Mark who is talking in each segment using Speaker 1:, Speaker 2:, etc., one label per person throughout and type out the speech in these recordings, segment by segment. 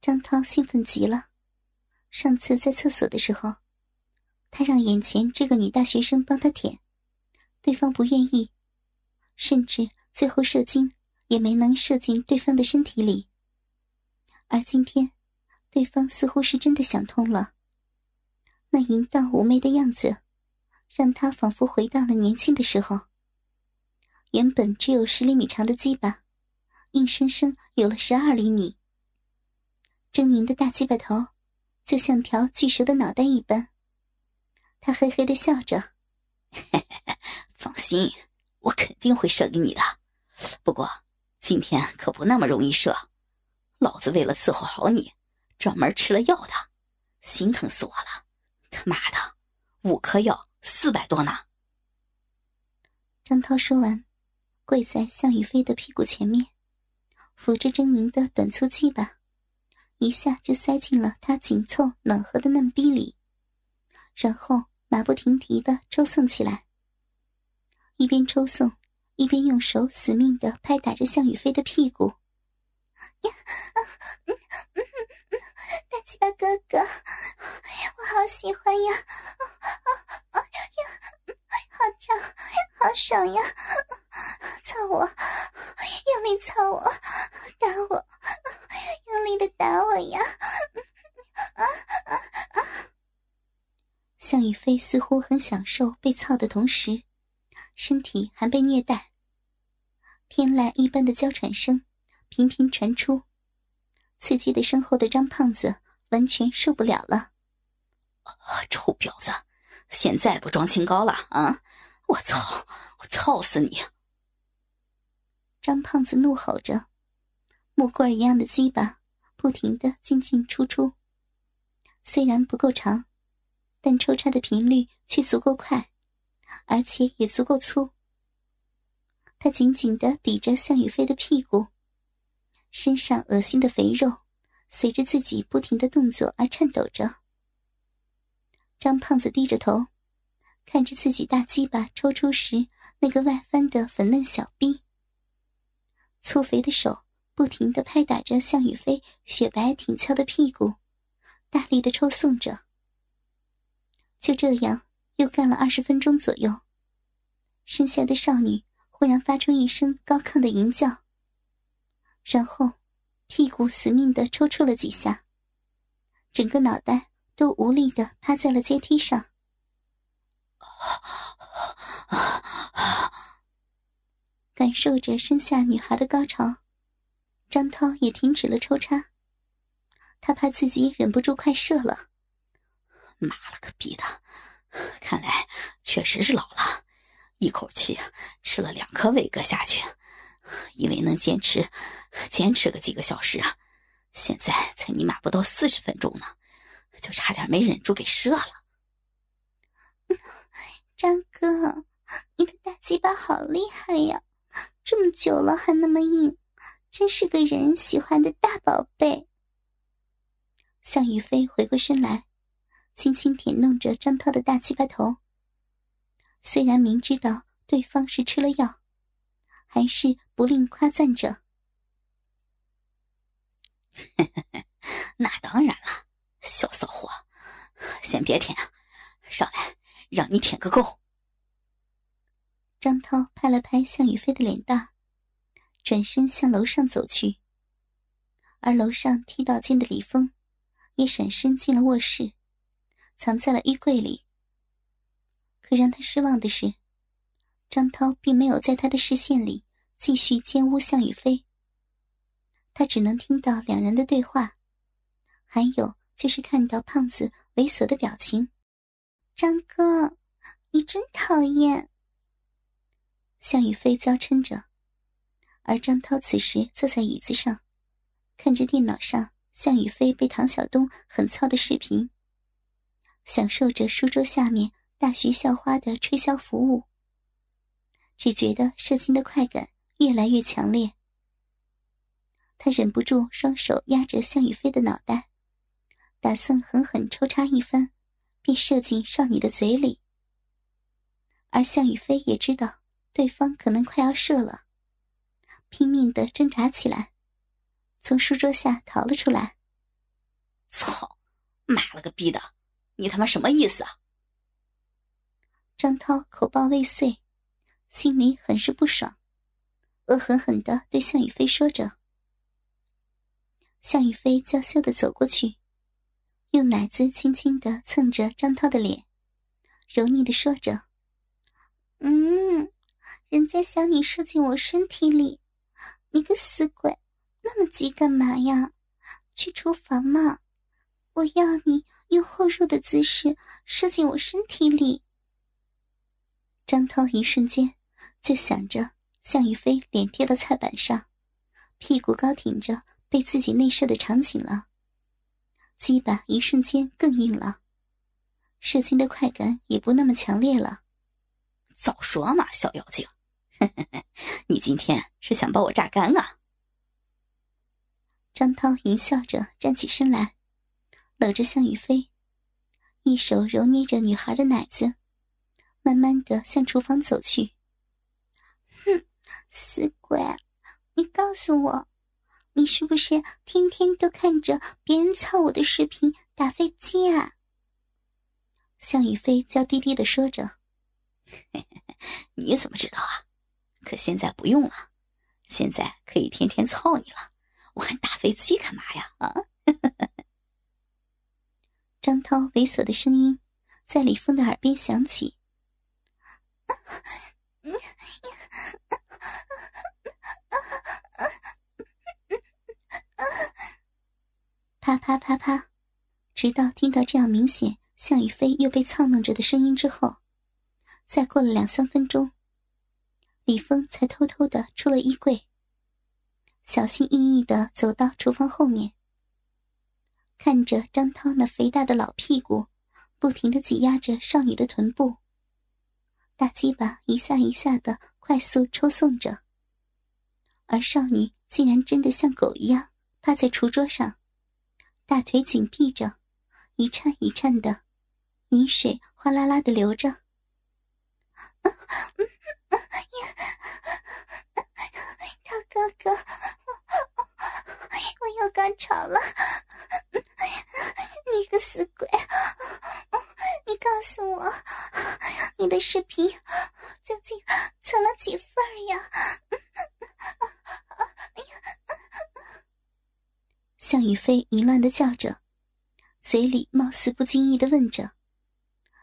Speaker 1: 张涛兴奋极了。上次在厕所的时候，他让眼前这个女大学生帮他舔，对方不愿意，甚至最后射精也没能射进对方的身体里。而今天，对方似乎是真的想通了。那淫荡妩媚的样子，让他仿佛回到了年轻的时候。原本只有十厘米长的鸡巴，硬生生有了十二厘米。狰狞的大鸡巴头，就像条巨蛇的脑袋一般。他嘿嘿的笑着：“
Speaker 2: 放心，我肯定会射给你的。不过今天可不那么容易射。老子为了伺候好你，专门吃了药的，心疼死我了。他妈的，五颗药四百多呢。”
Speaker 1: 张涛说完。跪在向宇飞的屁股前面，扶着狰狞的短粗鸡巴，一下就塞进了他紧凑暖和的嫩逼里，然后马不停蹄的抽送起来。一边抽送，一边用手死命的拍打着向宇飞的屁股。呀，嗯嗯嗯大鸡巴哥哥，我好喜欢呀！好胀，好爽呀！操我，用力操我，打我，用力的打我呀！啊啊啊！向宇飞似乎很享受被操的同时，身体还被虐待。天籁一般的娇喘声频频传出，刺激的身后的张胖子完全受不了了。
Speaker 2: 臭婊子，现在不装清高了啊！我操！我操死你！
Speaker 1: 张胖子怒吼着，木棍一样的鸡巴不停的进进出出。虽然不够长，但抽插的频率却足够快，而且也足够粗。他紧紧的抵着向宇飞的屁股，身上恶心的肥肉随着自己不停的动作而颤抖着。张胖子低着头。看着自己大鸡巴抽出时那个外翻的粉嫩小臂，粗肥的手不停的拍打着向宇飞雪白挺翘的屁股，大力的抽送着。就这样又干了二十分钟左右，身下的少女忽然发出一声高亢的吟叫，然后屁股死命的抽搐了几下，整个脑袋都无力的趴在了阶梯上。感受着身下女孩的高潮，张涛也停止了抽插。他怕自己忍不住快射了。
Speaker 2: 妈了个逼的！看来确实是老了，一口气吃了两颗伟哥下去，以为能坚持坚持个几个小时啊，现在才尼玛不到四十分钟呢，就差点没忍住给射了。
Speaker 1: 张哥，你的大鸡巴好厉害呀！这么久了还那么硬，真是个人人喜欢的大宝贝。向宇飞回过身来，轻轻舔弄着张涛的大鸡巴头。虽然明知道对方是吃了药，还是不吝夸赞着：“
Speaker 2: 那当然了，小骚货，先别舔啊，上来。”让你舔个够。
Speaker 1: 张涛拍了拍向宇飞的脸蛋，转身向楼上走去。而楼上踢到间的李峰，也闪身进了卧室，藏在了衣柜里。可让他失望的是，张涛并没有在他的视线里继续奸污向宇飞。他只能听到两人的对话，还有就是看到胖子猥琐的表情。张哥，你真讨厌。向宇飞娇嗔着，而张涛此时坐在椅子上，看着电脑上向宇飞被唐晓东狠操的视频，享受着书桌下面大徐校花的吹箫服务，只觉得射精的快感越来越强烈。他忍不住双手压着向宇飞的脑袋，打算狠狠抽插一番。便射进少女的嘴里，而向宇飞也知道对方可能快要射了，拼命的挣扎起来，从书桌下逃了出来。
Speaker 2: 操，妈了个逼的，你他妈什么意思啊？
Speaker 1: 张涛口爆未遂，心里很是不爽，恶狠狠地对向宇飞说着。向宇飞娇羞的走过去，用奶子轻轻的蹭着张涛的脸，柔腻的说着：“嗯，人家想你射进我身体里，你个死鬼，那么急干嘛呀？去厨房嘛，我要你用后入的姿势射进我身体里。”张涛一瞬间就想着向雨飞脸贴到菜板上，屁股高挺着。被自己内射的场景了，鸡巴一瞬间更硬了，射精的快感也不那么强烈了。
Speaker 2: 早说嘛，小妖精，你今天是想把我榨干啊？
Speaker 1: 张涛淫笑着站起身来，搂着向宇飞，一手揉捏着女孩的奶子，慢慢的向厨房走去。哼，死鬼，你告诉我。你是不是天天都看着别人操我的视频打飞机啊？向宇飞娇滴滴的说着：“
Speaker 2: 你怎么知道啊？可现在不用了，现在可以天天操你了，我还打飞机干嘛呀？”啊！
Speaker 1: 张涛猥琐的声音在李峰的耳边响起。啪啪啪啪，直到听到这样明显向雨飞又被操弄着的声音之后，再过了两三分钟，李峰才偷偷的出了衣柜，小心翼翼的走到厨房后面，看着张涛那肥大的老屁股，不停的挤压着少女的臀部，大鸡巴一下一下的快速抽送着，而少女竟然真的像狗一样趴在厨桌上。大腿紧闭着，一颤一颤的，饮水哗啦啦的流着。大哥哥，我又高潮了！你个死鬼，你告诉我，你的视频究竟存了几份呀？向宇飞淫乱的叫着，嘴里貌似不经意的问着，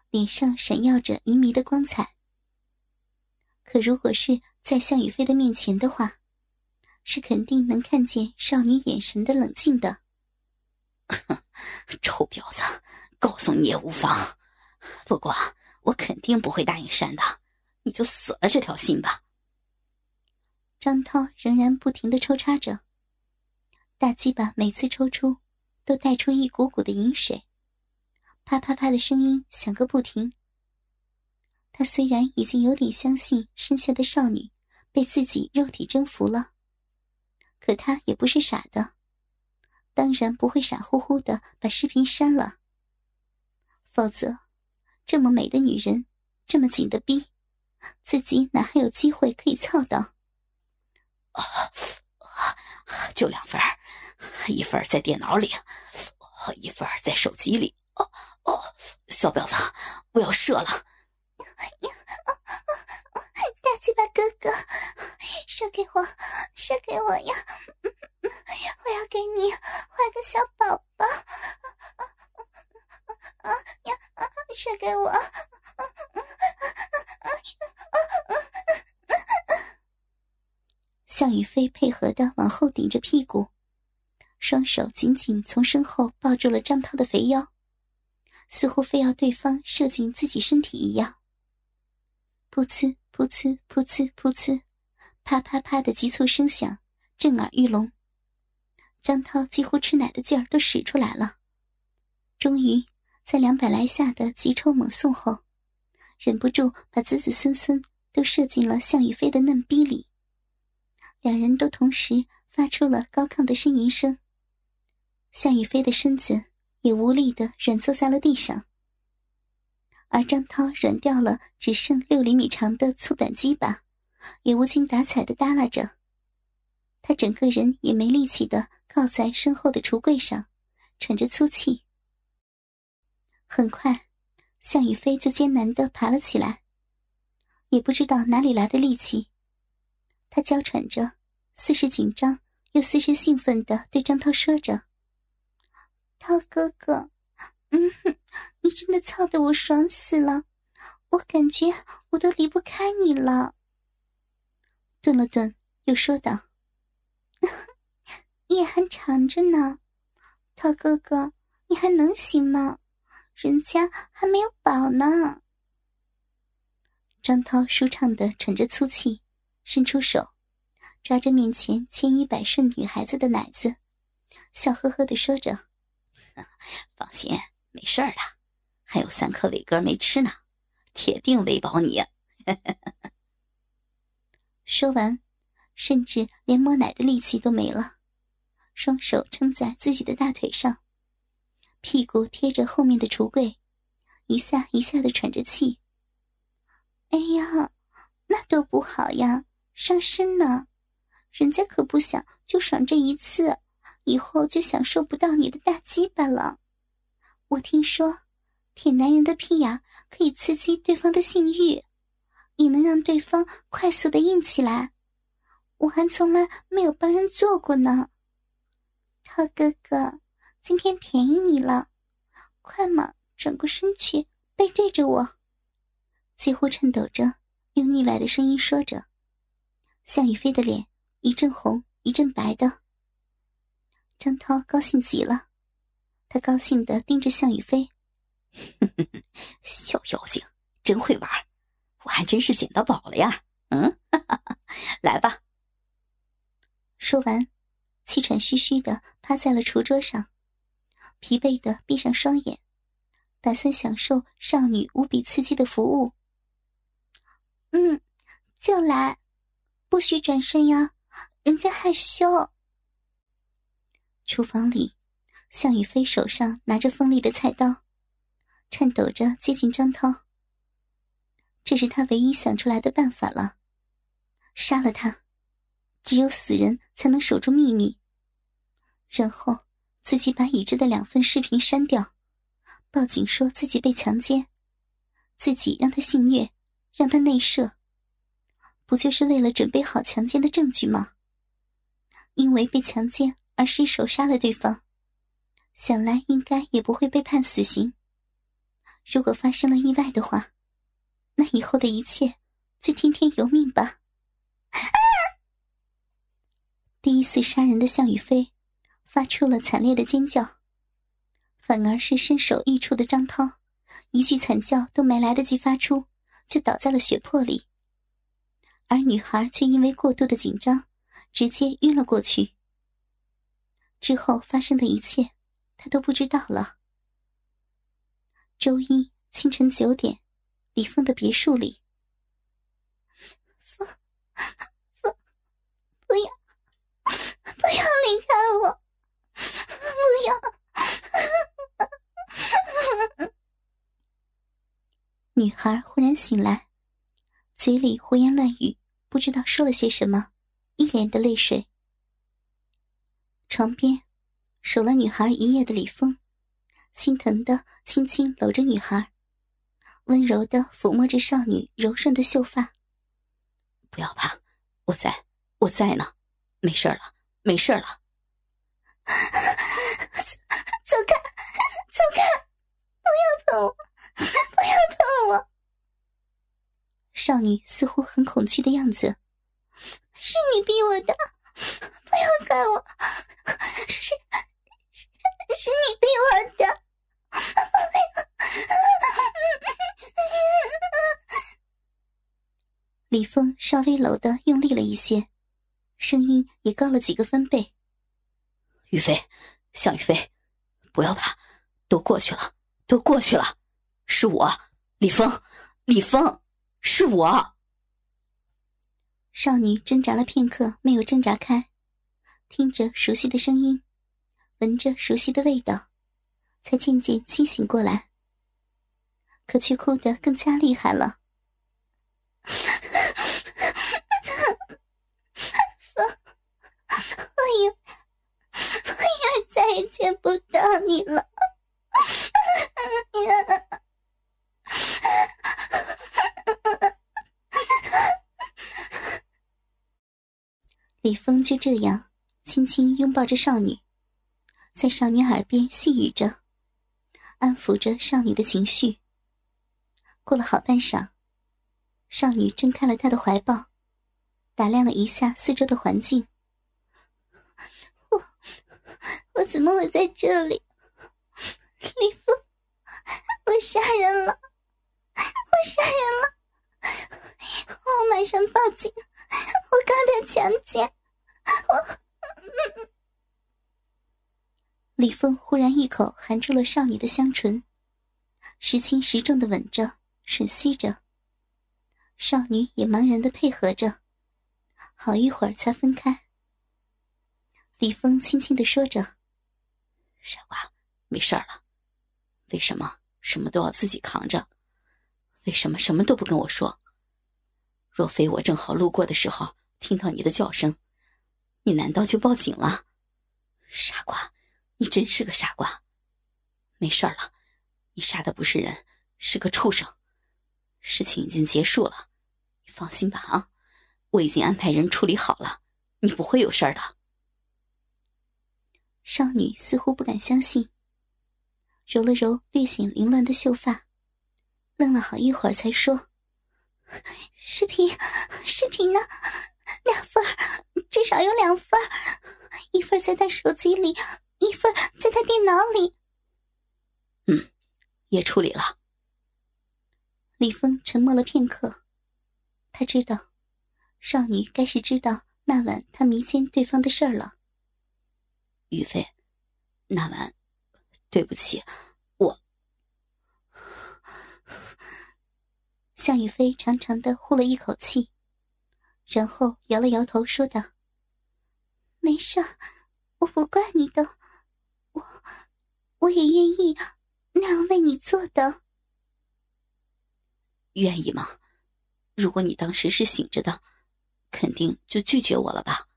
Speaker 1: 脸上闪耀着淫迷的光彩。可如果是在向宇飞的面前的话，是肯定能看见少女眼神的冷静的。
Speaker 2: 臭婊子，告诉你也无妨，不过我肯定不会答应删的，你就死了这条心吧。
Speaker 1: 张涛仍然不停的抽插着。大鸡巴每次抽出，都带出一股股的饮水，啪啪啪的声音响个不停。他虽然已经有点相信身下的少女被自己肉体征服了，可他也不是傻的，当然不会傻乎乎的把视频删了。否则，这么美的女人，这么紧的逼，自己哪还有机会可以操到？
Speaker 2: 啊！就两份一份在电脑里，一份在手机里。哦哦，小婊子，我要射了！
Speaker 1: 大鸡巴哥哥，射给我，射给我呀！我要给你怀个小宝宝！啊呀，射给我！向宇飞配合的往后顶着屁股，双手紧紧从身后抱住了张涛的肥腰，似乎非要对方射进自己身体一样。噗呲噗呲噗呲噗呲，啪啪啪的急促声响震耳欲聋，张涛几乎吃奶的劲儿都使出来了。终于在两百来下的急抽猛送后，忍不住把子子孙孙都射进了向宇飞的嫩逼里。两人都同时发出了高亢的呻吟声，向宇飞的身子也无力的软坐在了地上，而张涛软掉了只剩六厘米长的粗短鸡巴，也无精打采的耷拉着，他整个人也没力气的靠在身后的橱柜上，喘着粗气。很快，向宇飞就艰难的爬了起来，也不知道哪里来的力气，他娇喘着，似是紧张又似是兴奋的对张涛说着：“涛哥哥，嗯哼，你真的操得我爽死了，我感觉我都离不开你了。”顿了顿，又说道：“ 夜还长着呢，涛哥哥，你还能行吗？人家还没有饱呢。”张涛舒畅的喘着粗气，伸出手，抓着面前千依百顺女孩子的奶子，笑呵呵的说着：“
Speaker 2: 放心，没事的，还有三颗伟哥没吃呢，铁定喂饱你。”
Speaker 1: 说完，甚至连摸奶的力气都没了，双手撑在自己的大腿上，屁股贴着后面的橱柜，一下一下的喘着气。哎呀，那多不好呀，伤身呢！人家可不想就爽这一次，以后就享受不到你的大鸡巴了。我听说，舔男人的屁眼可以刺激对方的性欲。也能让对方快速的硬起来，我还从来没有帮人做过呢。涛哥哥，今天便宜你了，快嘛，转过身去，背对着我，几乎颤抖着，用腻歪的声音说着。向宇飞的脸一阵红一阵白的。张涛高兴极了，他高兴的盯着向宇飞，
Speaker 2: 小妖精真会玩。我还真是捡到宝了呀！嗯，来吧。
Speaker 1: 说完，气喘吁吁的趴在了厨桌上，疲惫的闭上双眼，打算享受少女无比刺激的服务。嗯，就来，不许转身呀，人家害羞。厨房里，向宇飞手上拿着锋利的菜刀，颤抖着接近张涛。这是他唯一想出来的办法了，杀了他，只有死人才能守住秘密。然后自己把已知的两份视频删掉，报警说自己被强奸，自己让他性虐，让他内射，不就是为了准备好强奸的证据吗？因为被强奸而失手杀了对方，想来应该也不会被判死刑。如果发生了意外的话。那以后的一切，就听天由命吧。第一次杀人的向宇飞，发出了惨烈的尖叫。反而是身首异处的张涛，一句惨叫都没来得及发出，就倒在了血泊里。而女孩却因为过度的紧张，直接晕了过去。之后发生的一切，他都不知道了。周一清晨九点。李峰的别墅里，峰，峰，不要，不要离开我，不要！女孩忽然醒来，嘴里胡言乱语，不知道说了些什么，一脸的泪水。床边，守了女孩一夜的李峰，心疼的轻轻搂着女孩。温柔的抚摸着少女柔顺的秀发。
Speaker 2: 不要怕，我在，我在呢，没事了，没事了。
Speaker 1: 走开，走开，不要碰我，不要碰我。少女似乎很恐惧的样子。是你逼我的，不要怪我，是是是你逼我的。李峰稍微搂的用力了一些，声音也高了几个分贝。
Speaker 2: 雨飞，向雨飞，不要怕，都过去了，都过去了，是我，李峰，李峰，是我。
Speaker 1: 少女挣扎了片刻，没有挣扎开，听着熟悉的声音，闻着熟悉的味道，才渐渐清醒过来，可却哭得更加厉害了。我以为，我以为再也见不到你了。李峰就这样轻轻拥抱着少女，在少女耳边细语着，安抚着少女的情绪。过了好半晌，少女挣开了他的怀抱，打量了一下四周的环境。我，我怎么会在这里？李峰，我杀人了，我杀人了！我马上报警，我刚才强奸。我，李峰忽然一口含住了少女的香唇，时轻时重的吻着、吮吸着。少女也茫然的配合着，好一会儿才分开。李峰轻轻的说着：“
Speaker 2: 傻瓜，没事了。为什么什么都要自己扛着？为什么什么都不跟我说？若非我正好路过的时候听到你的叫声。”你难道就报警了？傻瓜，你真是个傻瓜。没事了，你杀的不是人，是个畜生。事情已经结束了，你放心吧啊！我已经安排人处理好了，你不会有事的。
Speaker 1: 少女似乎不敢相信，揉了揉略显凌乱的秀发，愣了好一会儿，才说：“视频，视频呢？两份至少有两份一份在他手机里，一份在他电脑里。
Speaker 2: 嗯，也处理了。
Speaker 1: 李峰沉默了片刻，他知道，少女该是知道那晚他迷奸对方的事儿了。
Speaker 2: 于飞，那晚，对不起，我。
Speaker 1: 向宇飞长长的呼了一口气。然后摇了摇头，说道：“没事，我不怪你的，我也愿意那样为你做的。
Speaker 2: 愿意吗？如果你当时是醒着的，肯定就拒绝我了吧？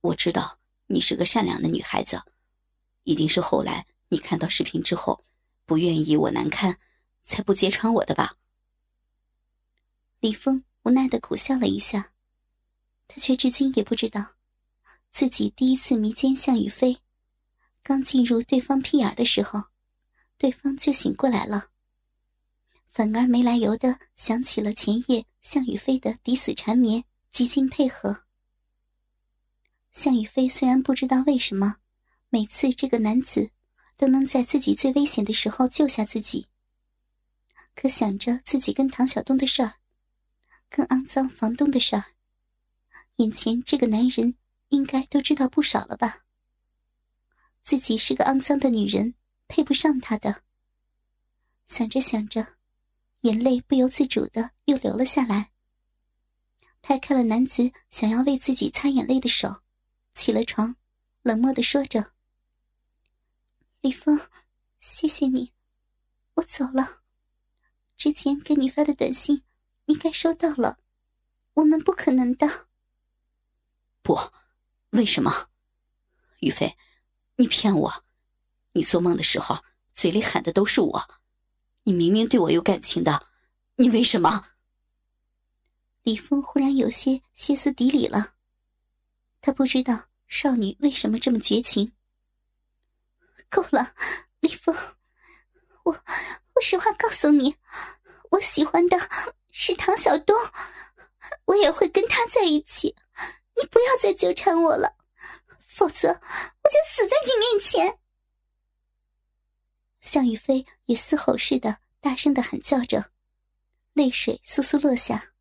Speaker 2: 我知道你是个善良的女孩子，一定是后来你看到视频之后，不愿意我难堪，才不揭穿我的吧？”
Speaker 1: 李峰无奈的苦笑了一下。他却至今也不知道，自己第一次迷奸向雨飞，刚进入对方屁眼的时候，对方就醒过来了，反而没来由的想起了前夜向雨飞的抵死缠绵，极尽配合。向雨飞虽然不知道为什么每次这个男子都能在自己最危险的时候救下自己，可想着自己跟唐小东的事儿，跟肮脏房东的事儿。眼前这个男人应该都知道不少了吧？自己是个肮脏的女人，配不上他的。想着想着，眼泪不由自主的又流了下来。拍开了男子想要为自己擦眼泪的手，起了床，冷漠的说着：“李峰，谢谢你，我走了。之前给你发的短信，应该收到了。我们不可能的。”
Speaker 2: 不，为什么？于飞，你骗我！你做梦的时候嘴里喊的都是我，你明明对我有感情的，你为什么？
Speaker 1: 李峰忽然有些歇斯底里了，他不知道少女为什么这么绝情。够了，李峰，我我实话告诉你，我喜欢的是唐小东，我也会跟他在一起。你不要再纠缠我了，否则我就死在你面前！向雨飞也嘶吼似的大声的喊叫着，泪水簌簌落下，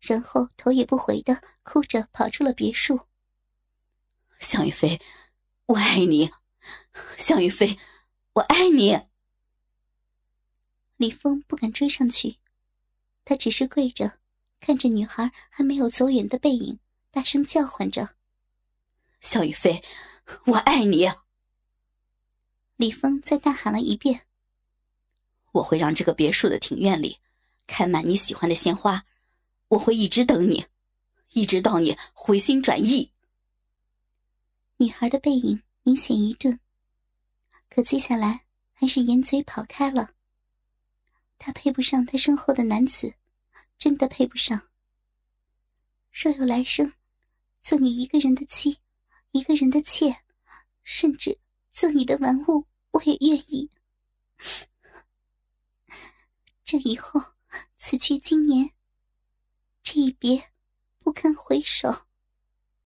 Speaker 1: 然后头也不回的哭着跑出了别墅。
Speaker 2: 向雨飞，我爱你，向雨飞，我爱你。
Speaker 1: 李峰不敢追上去，他只是跪着，看着女孩还没有走远的背影。大声叫唤着：“
Speaker 2: 肖雨飞，我爱你！”
Speaker 1: 李峰再大喊了一遍：“
Speaker 2: 我会让这个别墅的庭院里开满你喜欢的鲜花，我会一直等你，一直到你回心转意。”
Speaker 1: 女孩的背影明显一顿，可接下来还是掩嘴跑开了。他配不上他身后的男子，真的配不上。若有来生，做你一个人的妻，一个人的妾，甚至做你的玩物，我也愿意。这以后，此去经年，这一别，不堪回首。